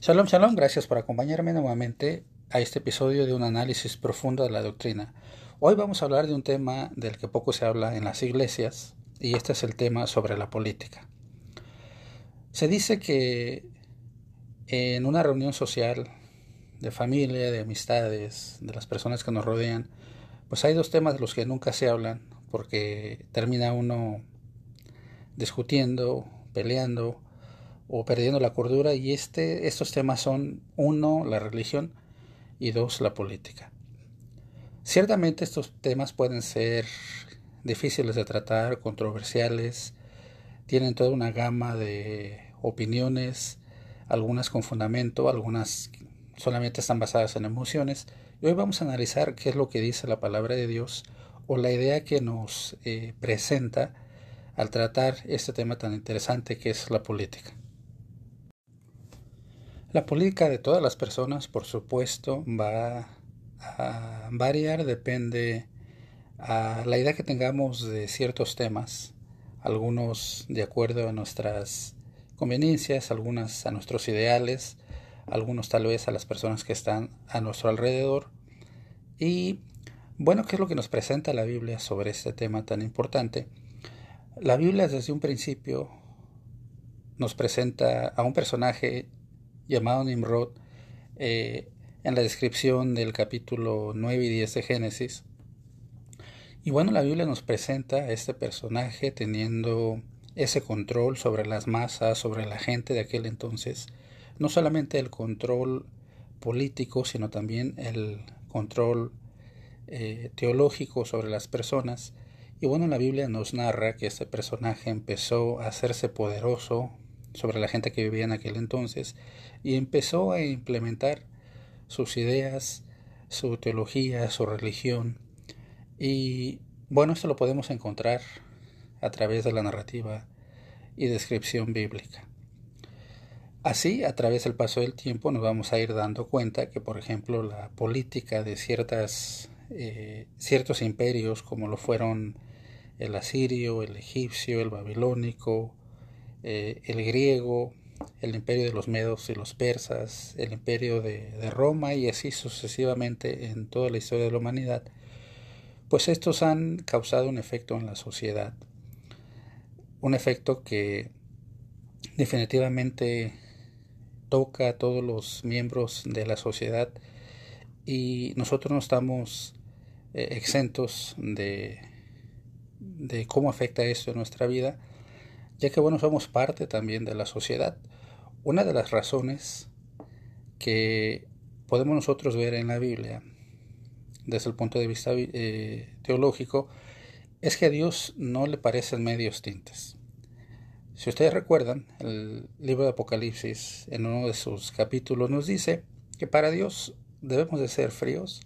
Shalom, shalom, gracias por acompañarme nuevamente a este episodio de un análisis profundo de la doctrina. Hoy vamos a hablar de un tema del que poco se habla en las iglesias y este es el tema sobre la política. Se dice que en una reunión social de familia, de amistades, de las personas que nos rodean, pues hay dos temas de los que nunca se hablan porque termina uno discutiendo, peleando o perdiendo la cordura y este, estos temas son uno, la religión y dos, la política. Ciertamente estos temas pueden ser difíciles de tratar, controversiales, tienen toda una gama de opiniones, algunas con fundamento, algunas solamente están basadas en emociones. Y hoy vamos a analizar qué es lo que dice la palabra de Dios o la idea que nos eh, presenta al tratar este tema tan interesante que es la política. La política de todas las personas, por supuesto, va a variar, depende a la idea que tengamos de ciertos temas, algunos de acuerdo a nuestras conveniencias, algunas a nuestros ideales, algunos tal vez a las personas que están a nuestro alrededor. Y bueno, ¿qué es lo que nos presenta la Biblia sobre este tema tan importante? La Biblia desde un principio nos presenta a un personaje llamado Nimrod eh, en la descripción del capítulo 9 y 10 de Génesis. Y bueno, la Biblia nos presenta a este personaje teniendo ese control sobre las masas, sobre la gente de aquel entonces, no solamente el control político, sino también el control eh, teológico sobre las personas. Y bueno, la Biblia nos narra que este personaje empezó a hacerse poderoso sobre la gente que vivía en aquel entonces y empezó a implementar sus ideas, su teología, su religión. Y bueno, esto lo podemos encontrar a través de la narrativa y descripción bíblica. Así, a través del paso del tiempo, nos vamos a ir dando cuenta que, por ejemplo, la política de ciertas, eh, ciertos imperios, como lo fueron el asirio, el egipcio, el babilónico, eh, el griego, el imperio de los medos y los persas, el imperio de, de, Roma y así sucesivamente en toda la historia de la humanidad, pues estos han causado un efecto en la sociedad, un efecto que definitivamente toca a todos los miembros de la sociedad y nosotros no estamos eh, exentos de, de cómo afecta esto en nuestra vida ya que bueno, somos parte también de la sociedad. Una de las razones que podemos nosotros ver en la Biblia, desde el punto de vista eh, teológico, es que a Dios no le parecen medios tintes. Si ustedes recuerdan, el libro de Apocalipsis, en uno de sus capítulos, nos dice que para Dios debemos de ser fríos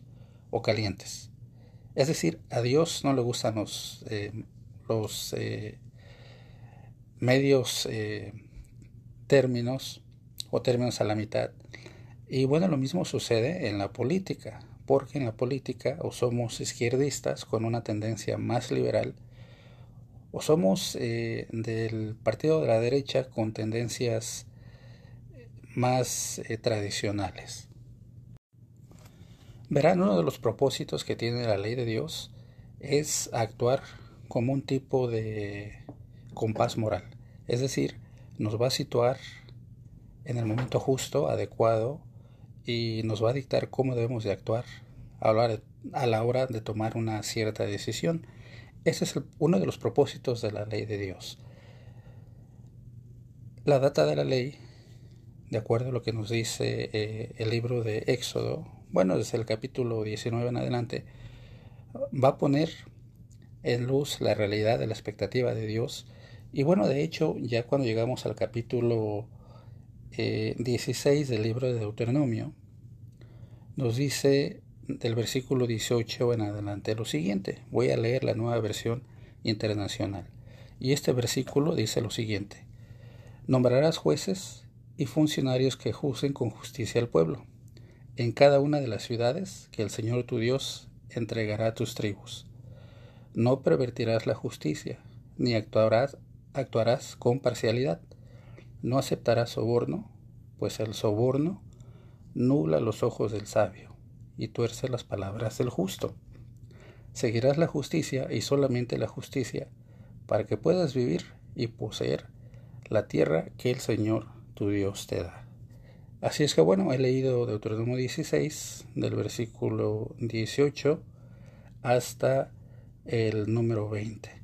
o calientes. Es decir, a Dios no le gustan los, eh, eh, medios eh, términos o términos a la mitad. Y bueno, lo mismo sucede en la política, porque en la política o somos izquierdistas con una tendencia más liberal, o somos eh, del partido de la derecha con tendencias más eh, tradicionales. Verán, uno de los propósitos que tiene la ley de Dios es actuar como un tipo de compás moral. Es decir, nos va a situar en el momento justo, adecuado, y nos va a dictar cómo debemos de actuar a la hora de tomar una cierta decisión. Ese es uno de los propósitos de la ley de Dios. La data de la ley, de acuerdo a lo que nos dice eh, el libro de Éxodo, bueno, desde el capítulo 19 en adelante, va a poner en luz la realidad de la expectativa de Dios y bueno, de hecho, ya cuando llegamos al capítulo 16 eh, del libro de Deuteronomio, nos dice del versículo 18 en adelante lo siguiente. Voy a leer la nueva versión internacional. Y este versículo dice lo siguiente. Nombrarás jueces y funcionarios que juzguen con justicia al pueblo, en cada una de las ciudades que el Señor tu Dios entregará a tus tribus. No pervertirás la justicia, ni actuarás actuarás con parcialidad. No aceptarás soborno, pues el soborno nubla los ojos del sabio y tuerce las palabras del justo. Seguirás la justicia y solamente la justicia para que puedas vivir y poseer la tierra que el Señor tu Dios te da. Así es que bueno, he leído Deuteronomio 16 del versículo 18 hasta el número 20.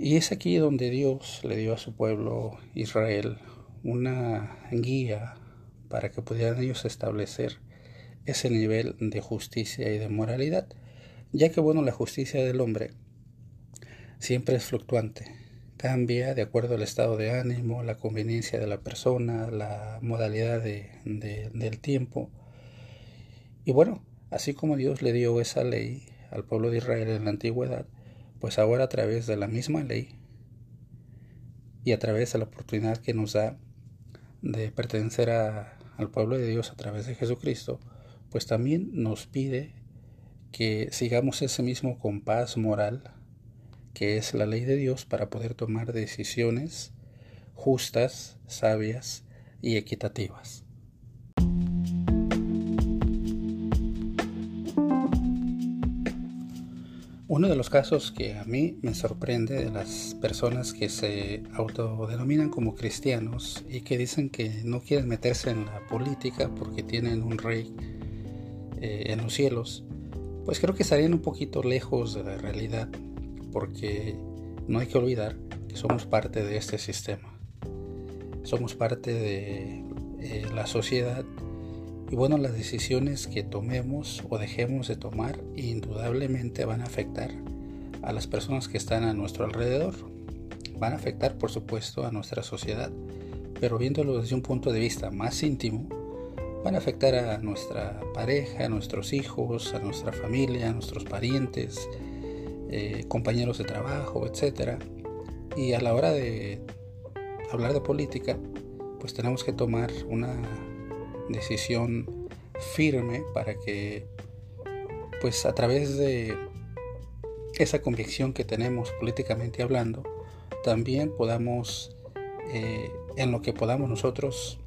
Y es aquí donde Dios le dio a su pueblo Israel una guía para que pudieran ellos establecer ese nivel de justicia y de moralidad, ya que bueno, la justicia del hombre siempre es fluctuante, cambia de acuerdo al estado de ánimo, la conveniencia de la persona, la modalidad de, del tiempo. Y bueno, así como Dios le dio esa ley al pueblo de Israel en la antigüedad, pues ahora a través de la misma ley y a través de la oportunidad que nos da de pertenecer al pueblo de Dios a través de Jesucristo, pues también nos pide que sigamos ese mismo compás moral que es la ley de Dios para poder tomar decisiones justas, sabias y equitativas. Uno de los casos que a mí me sorprende de las personas que se autodenominan como cristianos y que dicen que no quieren meterse en la política porque tienen un rey eh, en los cielos, pues creo que estarían un poquito lejos de la realidad porque no hay que olvidar que somos parte de este sistema. Somos parte de eh, la sociedad y bueno, las decisiones que tomemos o dejemos de tomar indudablemente van a afectar a las personas que están a nuestro alrededor. Van a afectar, por supuesto, a nuestra sociedad, pero viéndolo desde un punto de vista más íntimo, van a afectar a nuestra pareja, a nuestros hijos, a nuestra familia, a nuestros parientes, eh, compañeros de trabajo, etc. Y a la hora de hablar de política, pues tenemos que tomar una decisión firme para que, pues a través de esa convicción que tenemos políticamente hablando, también podamos, eh, en lo que podamos nosotros,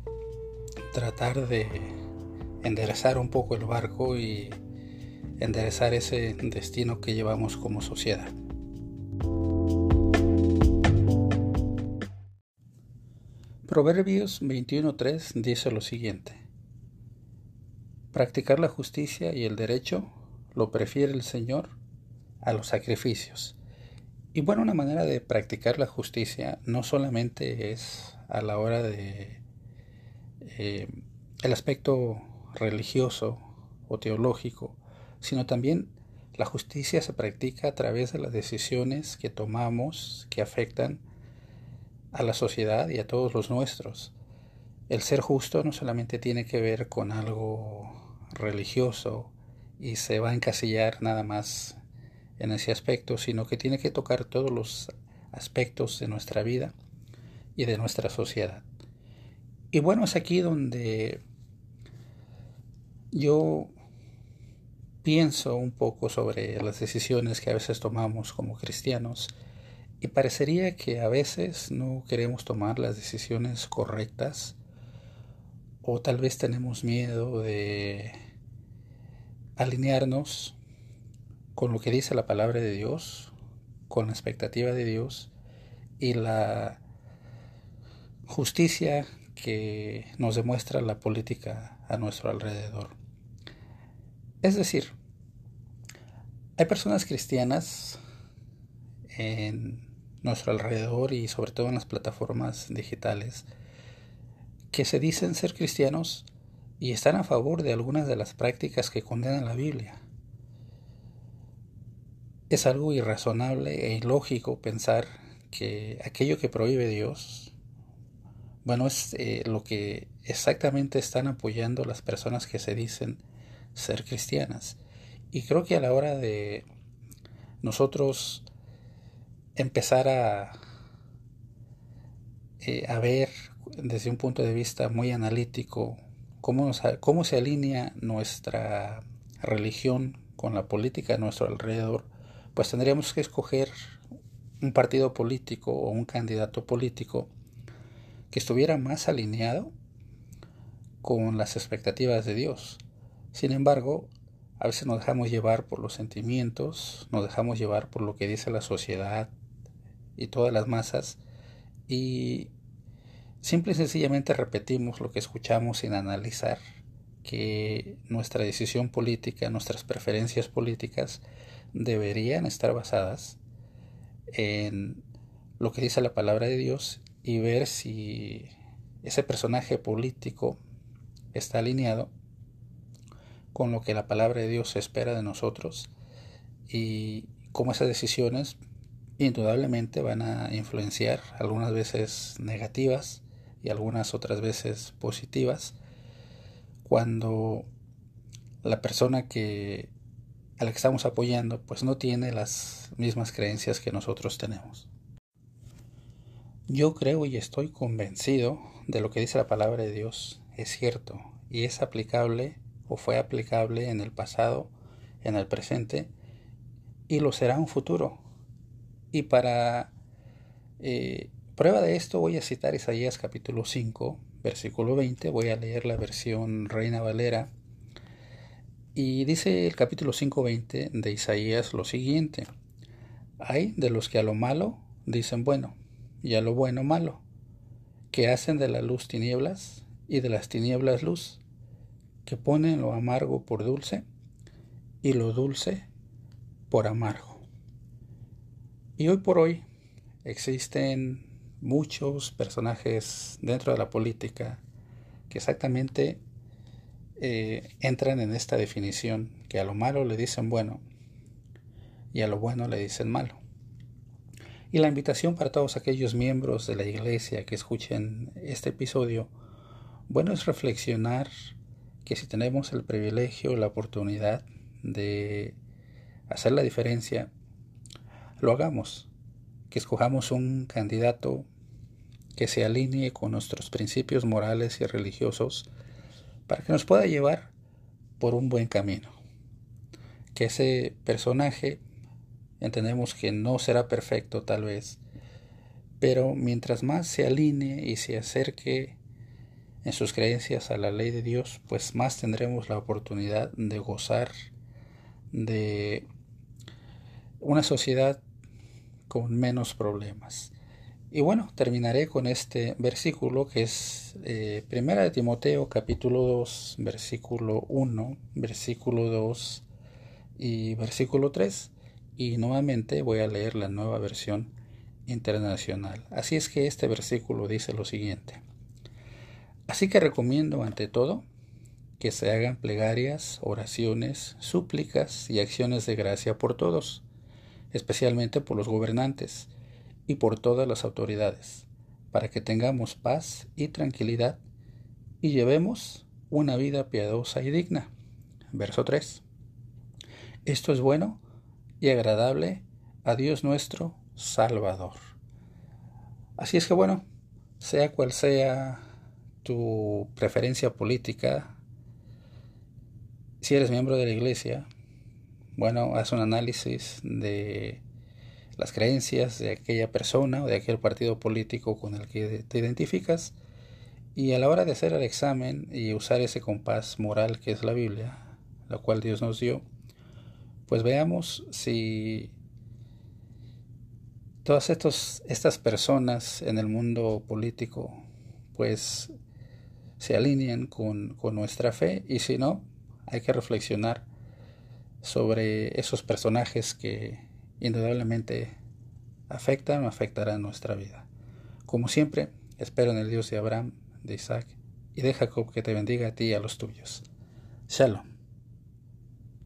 tratar de enderezar un poco el barco y enderezar ese destino que llevamos como sociedad. Proverbios 21.3 dice lo siguiente. Practicar la justicia y el derecho lo prefiere el Señor a los sacrificios. Y bueno, una manera de practicar la justicia no solamente es a la hora de eh, el aspecto religioso o teológico, sino también la justicia se practica a través de las decisiones que tomamos que afectan a la sociedad y a todos los nuestros. El ser justo no solamente tiene que ver con algo religioso y se va a encasillar nada más en ese aspecto, sino que tiene que tocar todos los aspectos de nuestra vida y de nuestra sociedad. Y bueno, es aquí donde yo pienso un poco sobre las decisiones que a veces tomamos como cristianos y parecería que a veces no queremos tomar las decisiones correctas o tal vez tenemos miedo de alinearnos con lo que dice la palabra de Dios, con la expectativa de Dios y la justicia que nos demuestra la política a nuestro alrededor. Es decir, hay personas cristianas en nuestro alrededor y sobre todo en las plataformas digitales que se dicen ser cristianos y están a favor de algunas de las prácticas que condenan la Biblia. Es algo irrazonable e ilógico pensar que aquello que prohíbe Dios, bueno, es eh, lo que exactamente están apoyando las personas que se dicen ser cristianas. Y creo que a la hora de nosotros empezar a, eh, a ver desde un punto de vista muy analítico cómo, cómo se alinea nuestra religión con la política a nuestro alrededor, pues tendríamos que escoger un partido político o un candidato político que estuviera más alineado con las expectativas de Dios. Sin embargo, a veces nos dejamos llevar por los sentimientos, nos dejamos llevar por lo que dice la sociedad y todas las masas y simple y sencillamente repetimos lo que escuchamos sin analizar que nuestra decisión política, nuestras preferencias políticas deberían estar basadas en lo que dice la palabra de Dios y ver si ese personaje político está alineado con lo que la palabra de Dios espera de nosotros y cómo esas decisiones indudablemente van a influenciar algunas veces negativas y algunas otras veces positivas cuando la persona que a la que estamos apoyando pues no tiene las mismas creencias que nosotros tenemos. Yo creo y estoy convencido de lo que dice la palabra de Dios es cierto y es aplicable o fue aplicable en el pasado, en el presente y lo será en un futuro. Y para eh, prueba de esto voy a citar Isaías capítulo 5, versículo 20, voy a leer la versión Reina Valera. Y dice el capítulo 5.20 de Isaías lo siguiente. Hay de los que a lo malo dicen bueno, y a lo bueno malo, que hacen de la luz tinieblas y de las tinieblas luz, que ponen lo amargo por dulce y lo dulce por amargo. Y hoy por hoy existen muchos personajes dentro de la política que exactamente eh, entran en esta definición, que a lo malo le dicen bueno y a lo bueno le dicen malo. Y la invitación para todos aquellos miembros de la iglesia que escuchen este episodio, bueno, es reflexionar que si tenemos el privilegio, la oportunidad de hacer la diferencia, lo hagamos, que escojamos un candidato que se alinee con nuestros principios morales y religiosos para que nos pueda llevar por un buen camino. Que ese personaje entendemos que no será perfecto tal vez, pero mientras más se alinee y se acerque en sus creencias a la ley de Dios, pues más tendremos la oportunidad de gozar de una sociedad con menos problemas. Y bueno, terminaré con este versículo que es eh, de Timoteo capítulo 2, versículo 1, versículo 2 y versículo 3. Y nuevamente voy a leer la nueva versión internacional. Así es que este versículo dice lo siguiente. Así que recomiendo ante todo que se hagan plegarias, oraciones, súplicas y acciones de gracia por todos, especialmente por los gobernantes y por todas las autoridades, para que tengamos paz y tranquilidad y llevemos una vida piadosa y digna. Verso 3. Esto es bueno y agradable a Dios nuestro Salvador. Así es que bueno, sea cual sea tu preferencia política, si eres miembro de la iglesia, bueno, haz un análisis de las creencias de aquella persona o de aquel partido político con el que te identificas y a la hora de hacer el examen y usar ese compás moral que es la Biblia, la cual Dios nos dio, pues veamos si todas estos, estas personas en el mundo político pues se alinean con, con nuestra fe y si no, hay que reflexionar sobre esos personajes que indudablemente afectan o afectarán nuestra vida. Como siempre, espero en el Dios de Abraham, de Isaac y de Jacob que te bendiga a ti y a los tuyos. Shalom.